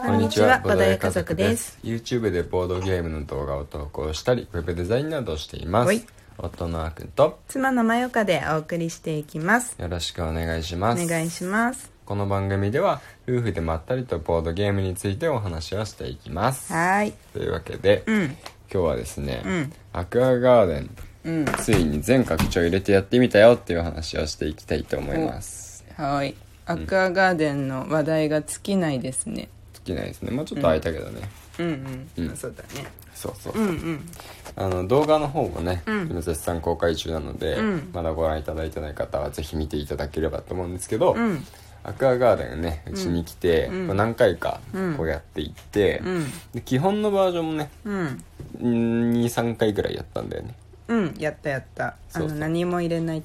こんにちは。ボドゲ家族です。YouTube でボードゲームの動画を投稿したりウェブデザインなどをしていまはい。す夫のあーくんと妻のまよかでお送りしていきます。よろしくお願いしおます。願いします。この番組では夫婦でまったりとボードゲームについてお話をしていきます。はーい。というわけで、うん。今日はですね、ん。アクアガーデンうん。ついに全拡張入れてやってみたよっていう話をしていきたいと思います。はーい。アクアガーデンの話題が尽きないですね。好きないですね。もうちょっと空いたけどね、うんうん、うん。そうだね。そうそう。うんうん。あの動画の方もね、うん。今絶賛公開中なので、うん。まだご覧いただいてない方はぜひ見ていただければと思うんですけど、うん。アクアガーデンねうちに来て、うん。こう何回かうん。こうやっていって、うん。で基本のバージョンもねうん。23回ぐらいやったんだよね。うん。やったやった。あそうそう。の何も入れない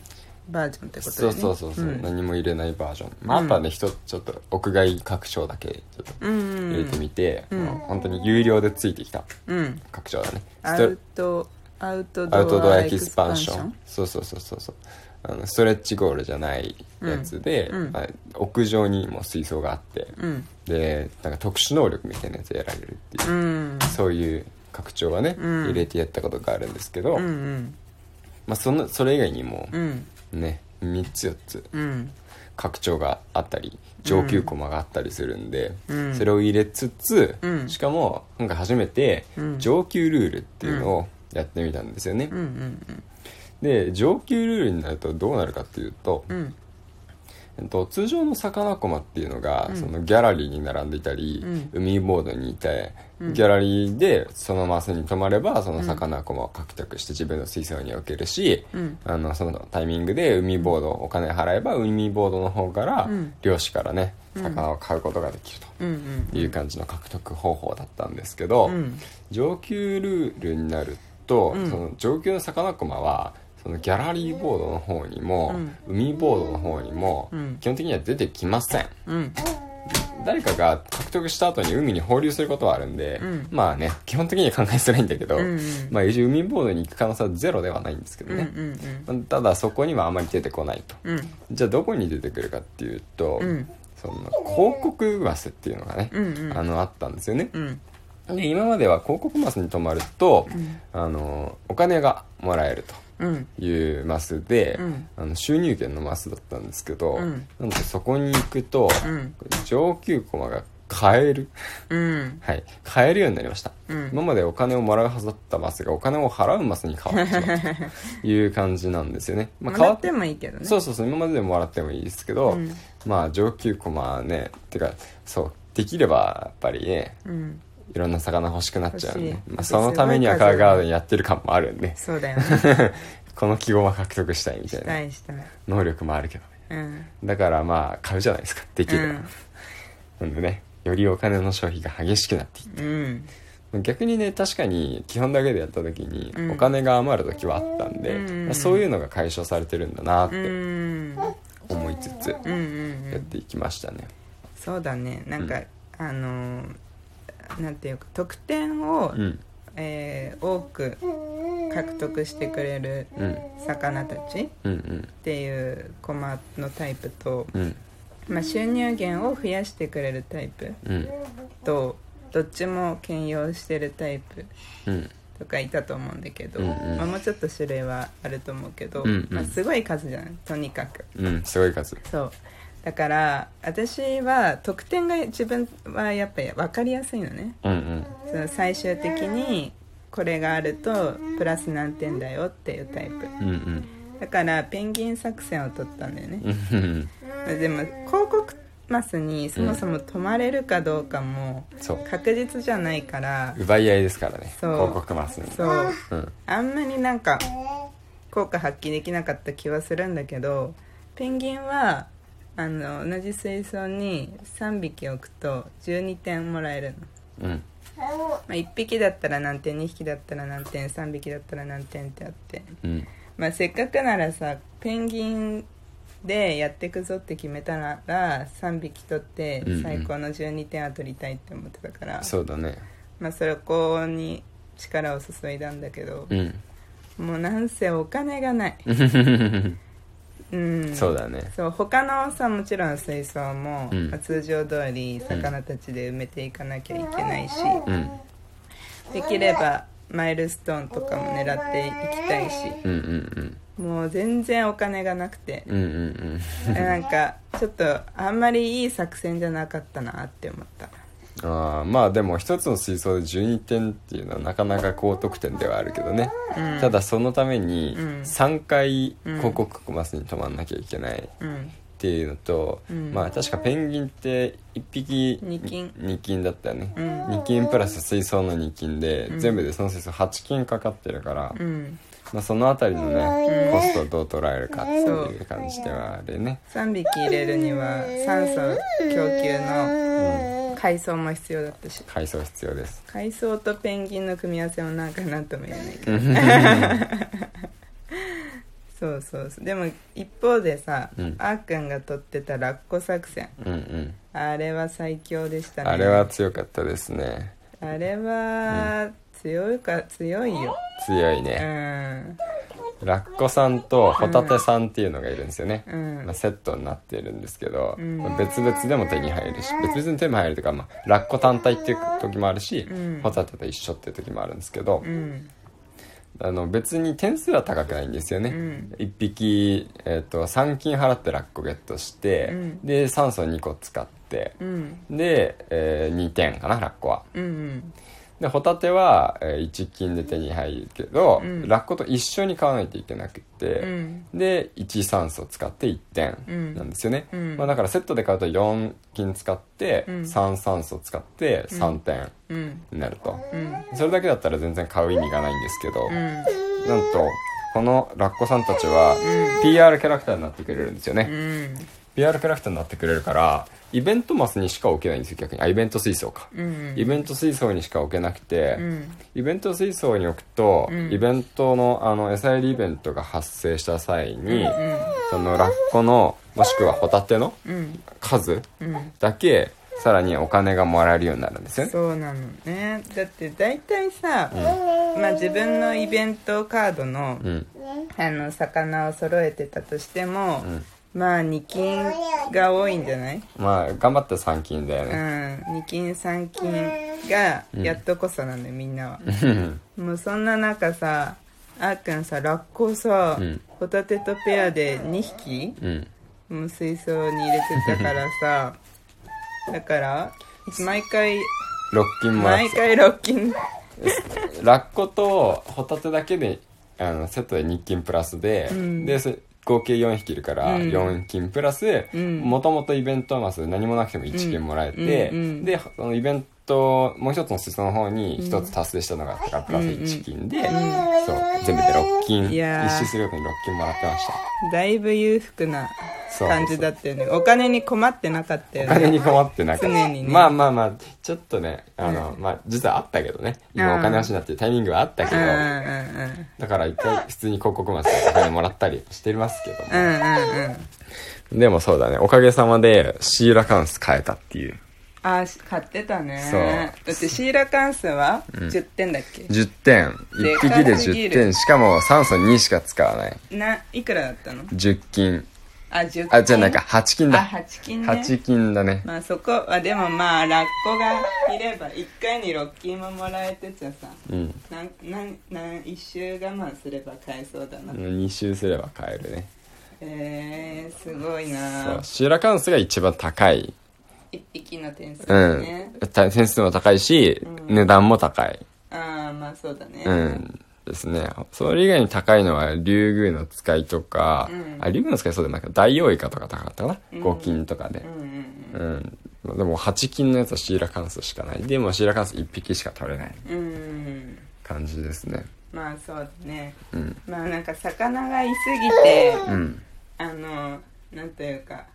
バージョンってことだそうよね。そうそうそう、ん。何も入れないバージョン、まあ、あとはね一つちょっと屋外拡張だけちょっとうん。うん入れてみて、うん。もう本当に有料でついてきた。うん。拡張だね。アウトアウトアウトドドアエキスパンション？そうそうそうそうそう。あのストレッチゴールじゃないやつで、うん。うん。あ屋上にも水槽があって、うん。でなんか特殊能力みたいなやつやられるっていう。う、ん。そういう拡張がね、うん。入れてやったことがあるんですけど、うんうん。まあ、そのそれ以外にもうんね3つ4つ。うん。拡張があったり上級コマがあったりするんで、うん。それを入れつつ、うん。しかも今回初めてうん。上級ルールっていうのをやってみたんですよね、で上級ルールになるとどうなるかっていうと、うんえっと、通常の魚コマっていうのが、うん。そのギャラリーに並んでいたり、うん。海ボードにいて、うん。ギャラリーでそのマスに止まればその魚コマを獲得して自分の水槽に置けるし、うん。あのそのタイミングで海ボードお金払えば海ボードの方から、うん。漁師からねうん。魚を買うことができるうんという感じの獲得方法だったんですけど、うん。上級ルールになると、うん。その上級の魚コマはそのギャラリーボードの方にも、うん。海ボードの方にも、うん。基本的には出てきません。うん。誰かが獲得した後に海に放流することはあるんで、うん。まあね基本的には考えづらいんだけど、うんうん。まあ一応海ボードに行く可能性はゼロではないんですけどうんうね、ん。ただそこにはあまり出てこないと。うん。じゃあどこに出てくるかっていうと、うん。その広告マスっていうのがね、うんうん。あのあったんですよね、うんで今までは広告マスに泊まると、ん。あのお金がもらえるうん。というマスで、うん。あの収入源のマスだったんですけど、うん。なのでそこに行くと、うん。上級コマが買える。うん。はい。買えるようになりました、うん。今までお金をもらうはずだったマスがお金を払うマスに変わってしまうという感じなんですよね、まもらってもいいけどね。そうそうそう今まででももらってもいいですけど、うん。まあ上級コマねてかそうできればやっぱりねうんいろんな魚欲しくなっちゃうんで欲しい、まあ、そのためにはカーガーデンやってる感もあるんでそうだよね。この記号は獲得したいみたいしなたいしたい。能力もあるけどね。うん。だからまあ買うじゃないですか。できれば、うん。なんでねよりお金の消費が激しくなっていって。うん。逆にね確かに基本だけでやった時にうん。お金が余る時はあったんで、うんまあそういうのが解消されてるんだなっうてん。思いつつやっていきましたね。そうだね。なんかあのーなんていうか得点をうん。えー多く獲得してくれるうん。魚たちっうんうん。ていうコマのタイプと、うん。まあ、収入源を増やしてくれるタイプうん。とどっちも兼用してるタイプうん。とかいたと思うんだけど、うんうん。まあ、もうちょっと種類はあると思うけど、うんうん。まあ、すごい数じゃない？とにかく。うんすごい数。そうだから私は得点が自分はやっぱり分かりやすいのね。うんうん。その最終的にこれがあるとプラス何点だよっていうタイプ。うんうん。だからペンギン作戦を取ったんだよね。うんでも広告マスにそもそも泊まれるかどうかも確実じゃないから。奪い合いですからね。そう。広告マスに。そう。うん。あんまりなんか効果発揮できなかった気はするんだけどペンギンはあの同じ水槽に3匹置くと12点もらえるの、うん。まあ、1匹だったら何点2匹だったら何点3匹だったら何点ってあって、うん。まあ、せっかくならさペンギンでやってくぞって決めたら3匹取ってうんうん。最高の12点は取りたいって思ってたから、そうだね。まあそこに力を注いだんだけど、うん。もうなんせお金がない うん。そうだね。そう他のさもちろん水槽も、うん。まあ通常通り魚たちで埋めていかなきゃいけないし、うん。できればマイルストーンとかも狙っていきたいし。うんうんもう全然お金がなくて。うんうんうんうん。なんかちょっとあんまりいい作戦じゃなかったなって思ったあーまあでも一つの水槽で12点っていうのはなかなか高得点ではあるけどね、うん。ただそのためにうん。3回広告マスに止まんなきゃいけないっうん。ていうのと、うん。まあ確かペンギンって1匹二金。2金だったよね、うん。2金プラス水槽の2金で、うん。全部でその水槽8金かかってるから、うん。まあ、そのあたりのね、うん。コストをどう捉えるかっていう感じではあるね。3匹入れるには酸素供給のうん海藻も必要だったし。海藻必要です。海藻とペンギンの組み合わせもなんかなんとも言えないけど。そうそうそう。でも一方でさ、うん。あーくんが取ってたラッコ作戦。うんうん。あれは最強でしたね。あれは強かったですね。あれは強いか強いよ。強いうね、んラッコさんとホタテさんっていうのがいるんですよね、うん。まあ、セットになってるんですけど、うん。まあ別々でも手に入るし別々に手に入るというか、まあ、ラッコ単体っていう時もあるし、うん。ホタテと一緒っていう時もあるんですけど、うん。あの別に点数は高くないんですよね、うん。1匹、えー、と3金払ってラッコゲットして、うん。で酸素2個使ってうん。で、え2点かなラッコは。うんでホタテは、え1金で手に入るけど、うん。ラッコと一緒に買わないといけなくて、うん。で1酸素使って1点うん。なんですよね、うん。まあ、だからセットで買うと4金使って、うん。3酸素使って3点うん。になると、うん。それだけだったら全然買う意味がないんですけど、うん。なんとこのラッコさんたちは PR キャラクターになってくれるんですよね、うん PR キャラクターになってくれるからイベントマスにしか置けないんですよ逆に。あイベント水槽か、うん。イベント水槽にしか置けなくて、うん。イベント水槽に置くと、うん。イベントのあの餌やりイベントが発生した際に、うんそのラッコのもしくはホタテのうん。数うん。だけさらにお金がもらえるようになるんですよね。そうなのね。だって大体さ、まあ、自分のイベントカードの,、うん。あの魚を揃えてたとしても、うんまあ2金が多いんじゃない？まあ頑張って3金だようねん2金3金がやっとこそなんだよみんなは、もうそんな中さあーくんさラッコをさ、うん。ホタテとペアで2匹うん。もう水槽に入れてたからさだから毎回6金毎回6金。ラッコとホタテだけであのセットで2金プラスで、ん。でそ合計4匹いるからうん。4金プラスん。もともとイベントマス何もなくても1金もらえて、でそのイベントもう一つの施設の方に1つ達成したのがあったからプラス1金で、そう全部で6金。一周するごとに6金もらってました。だいぶ裕福な感じだったよね。お金に困ってなかったよお金ねに困ってなかった、常にね。まあまあまあちょっとねあの、まあ実はあったけどね。今お金欲しいなっていうタイミングはあったけど、うんうんうん。だから一回普通に広告マスでお金もらったりしてますけどもうんうんうん。でもそうだね。おかげさまでシーラカンス変えたっていうあー買ってたね。そう。だってシーラカンスは10点だっけ、10点。で1匹で10かすぎる。点。しかも酸素2しか使わない。ないくらだったの？10金。あ10あじゃあなんか。8金あだ8金ね。8金だね。まあそこはでもまあラッコがいれば1回に6金ももらえてちゃさ。うん。なんなんなん1周我慢すれば買えそうだな、2周すれば買えるね。えー、すごいな。そう。シーラカンスが一番高い1匹の点数うん点数も高いし値段も高いああまあそうだねうん。ですね。それ以外に高いのは、竜宮の使いとか、うんあ、竜宮の使いそうでもなんか、大王イカとか高かったかな、5金とかでう。んうんうん。でも、8金のやつはシーラカンスしかない。でも、シーラカンス1匹しか取れないうんうん感じですね。まあそうだねうん。まあなんか魚がいすぎてうん。あのなんというか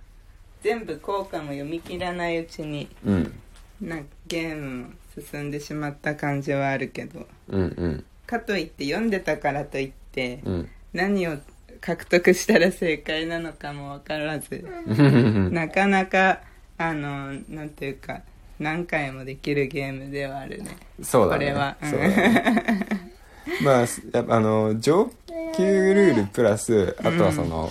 全部効果も読み切らないうちにうん。なゲームも進んでしまった感じはあるけどうん。かといって読んでたからといってうん。何を獲得したら正解なのかも分からずうん。なかなかあのなんていうか何回もできるゲームではあるねそうだね。これはね。まあ、やっぱあの、上級ルールプラス、あとはその、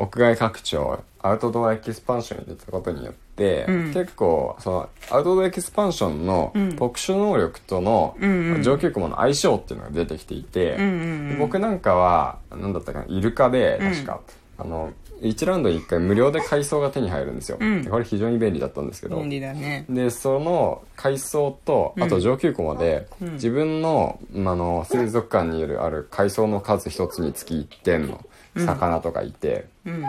屋外拡張アウトドアエキスパンションに出たことによって、うん。結構そのアウトドアエキスパンションのうん。特殊能力とのうんうん上級雲の相性っていうのが出てきていて、うんうんうん。僕なんかは何だったかなイルカでうん。確か、あの1ラウンドに1回無料で海藻が手に入るんですよ、うん。でこれ非常に便利だったんですけど。便利だね。でその海藻とあと上級コマで、うん。自分の,、まあの水族館にいるある海藻の数一つにつき1点の魚とかいて、うん。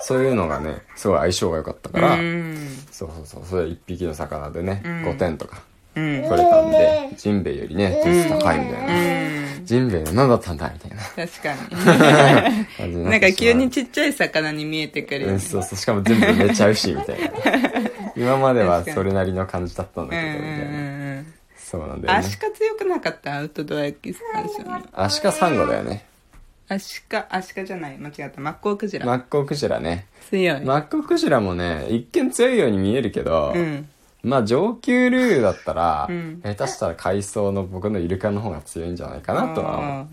そういうのがねすごい相性が良かったから、うん。そうそうそうそれ1匹の魚でね、うん。5点とかうん。取れたんでジンベエよりね点数高いみたいな、うん。ジンベエの何だったんだみたいな。確かに。にななんか急にちちっちゃい魚に見えてくるね。そうそう。しかも全部埋めちゃうしみたいな。今まではそれなりの感じだったんだけどみたいな、うんそうなんだよね。アシカ強くなかった？アウトドアエキスパンションの。アシカサンゴだよねアシカアシカじゃない。間違った。マッコウクジラ、マッコウクジラね。強い、マッコウクジラもね一見強いように見えるけど、うん。まあ上級ルールだったら、うん。下手したら海藻の僕のイルカの方が強いんじゃないかなとは思う。あ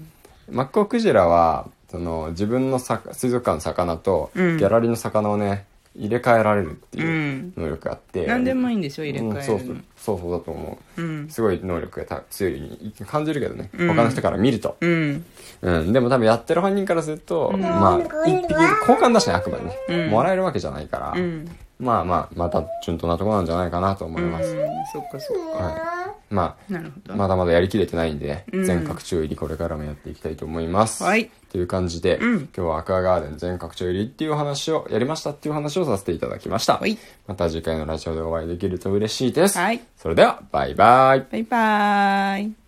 マッコウクジラはその自分のさ水族館の魚とギうん。ャラリーの魚をね入れ替えられるっていううん。能力があって、ー何でもいいんでしょ入れ替えるの、うんそうそう。そうそうだと思う。うん。すごい能力がた強いように感じるけどね、うん。他の人から見ると、うん。うん、でも多分やってる本人からすると、まあ一匹交換だしねあくまでね、うん。もらえるわけじゃないから、うん。まあまあまた順当なところなんじゃないかなと思います、うん。そっかそっか、はいまあまだまだやりきれてないんで、うん。全拡張入りこれからもやっていきたいと思います。はい。という感じで、うん。今日はアクアガーデン全拡張入りっていうお話をやりましたっていう話をさせていただきました、はい。また次回のラジオでお会いできると嬉しいです、はい。それではバイバイ。バイバーイ